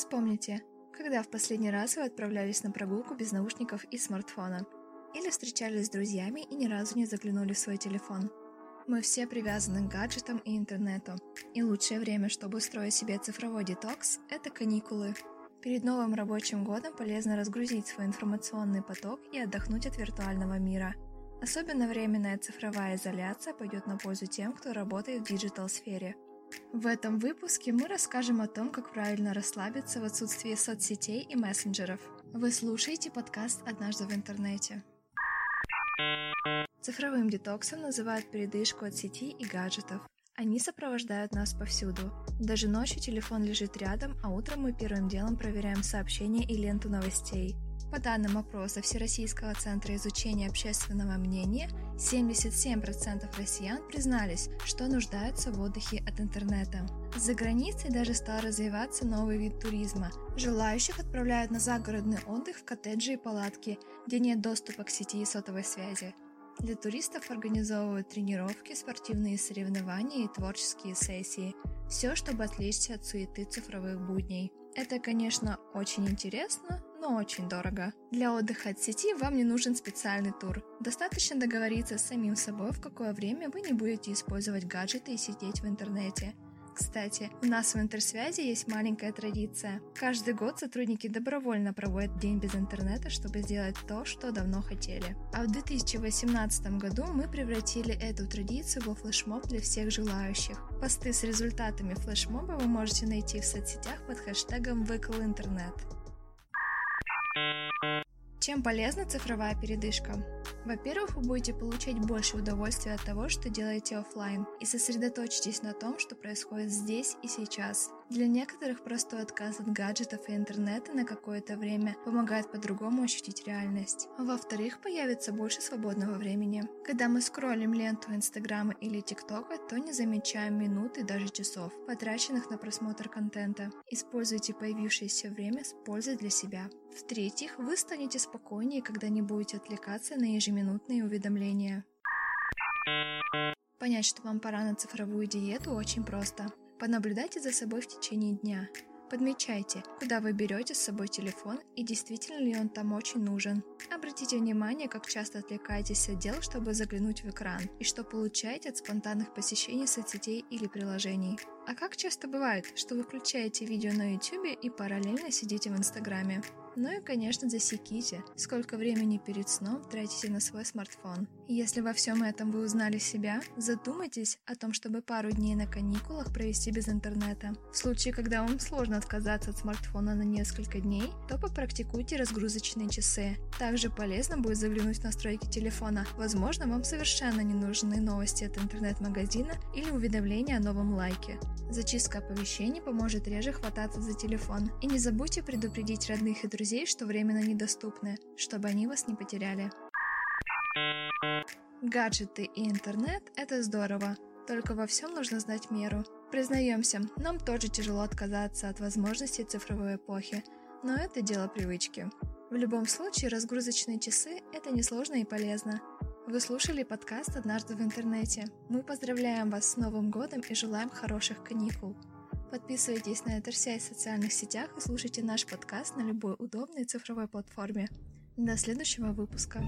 Вспомните, когда в последний раз вы отправлялись на прогулку без наушников и смартфона? Или встречались с друзьями и ни разу не заглянули в свой телефон? Мы все привязаны к гаджетам и интернету, и лучшее время, чтобы устроить себе цифровой детокс – это каникулы. Перед новым рабочим годом полезно разгрузить свой информационный поток и отдохнуть от виртуального мира. Особенно временная цифровая изоляция пойдет на пользу тем, кто работает в digital-сфере. В этом выпуске мы расскажем о том, как правильно расслабиться в отсутствии соцсетей и мессенджеров. Вы слушаете подкаст «Однажды в интернете». Цифровым детоксом называют передышку от сети и гаджетов. Они сопровождают нас повсюду. Даже ночью телефон лежит рядом, а утром мы первым делом проверяем сообщения и ленту новостей. По данным опроса Всероссийского центра изучения общественного мнения, 77% россиян признались, что нуждаются в отдыхе от интернета. За границей даже стал развиваться новый вид туризма. Желающих отправляют на загородный отдых в коттеджи и палатки, где нет доступа к сети и сотовой связи. Для туристов организовывают тренировки, спортивные соревнования и творческие сессии. Все, чтобы отвлечься от суеты цифровых будней. Это, конечно, очень интересно, но очень дорого. Для отдыха от сети вам не нужен специальный тур. Достаточно договориться с самим собой, в какое время вы не будете использовать гаджеты и сидеть в интернете. Кстати, у нас в Интерсвязи есть маленькая традиция. Каждый год сотрудники добровольно проводят день без интернета, чтобы сделать то, что давно хотели. А в 2018 году мы превратили эту традицию во флешмоб для всех желающих. Посты с результатами флешмоба вы можете найти в соцсетях под хэштегом «Выкл интернет». Чем полезна цифровая передышка? Во-первых, вы будете получать больше удовольствия от того, что делаете офлайн, и сосредоточитесь на том, что происходит здесь и сейчас. Для некоторых простой отказ от гаджетов и интернета на какое-то время помогает по-другому ощутить реальность. Во-вторых, появится больше свободного времени. Когда мы скроллим ленту Инстаграма или ТикТока, то не замечаем минут и даже часов, потраченных на просмотр контента. Используйте появившееся время с пользой для себя. В-третьих, вы станете спокойнее, когда не будете отвлекаться на ежеминутные уведомления. Понять, что вам пора на цифровую диету, очень просто. Понаблюдайте за собой в течение дня. Подмечайте, куда вы берете с собой телефон и действительно ли он там очень нужен. Обратите внимание, как часто отвлекаетесь от дел, чтобы заглянуть в экран, и что получаете от спонтанных посещений соцсетей или приложений. А как часто бывает, что вы включаете видео на YouTube и параллельно сидите в Инстаграме? Ну и, конечно, засеките, сколько времени перед сном тратите на свой смартфон. Если во всем этом вы узнали себя, задумайтесь о том, чтобы пару дней на каникулах провести без интернета. В случае, когда вам сложно отказаться от смартфона на несколько дней, то попрактикуйте разгрузочные часы. Также полезно будет заглянуть в настройки телефона. Возможно, вам совершенно не нужны новости от интернет-магазина или уведомления о новом лайке. Зачистка оповещений поможет реже хвататься за телефон. И не забудьте предупредить родных и друзей, что временно недоступны, чтобы они вас не потеряли. Гаджеты и интернет – это здорово, только во всем нужно знать меру. Признаемся, нам тоже тяжело отказаться от возможностей цифровой эпохи, но это дело привычки. В любом случае, разгрузочные часы – это несложно и полезно. Вы слушали подкаст «Однажды в интернете». Мы поздравляем вас с Новым годом и желаем хороших каникул. Подписывайтесь на связь в социальных сетях и слушайте наш подкаст на любой удобной цифровой платформе. До следующего выпуска.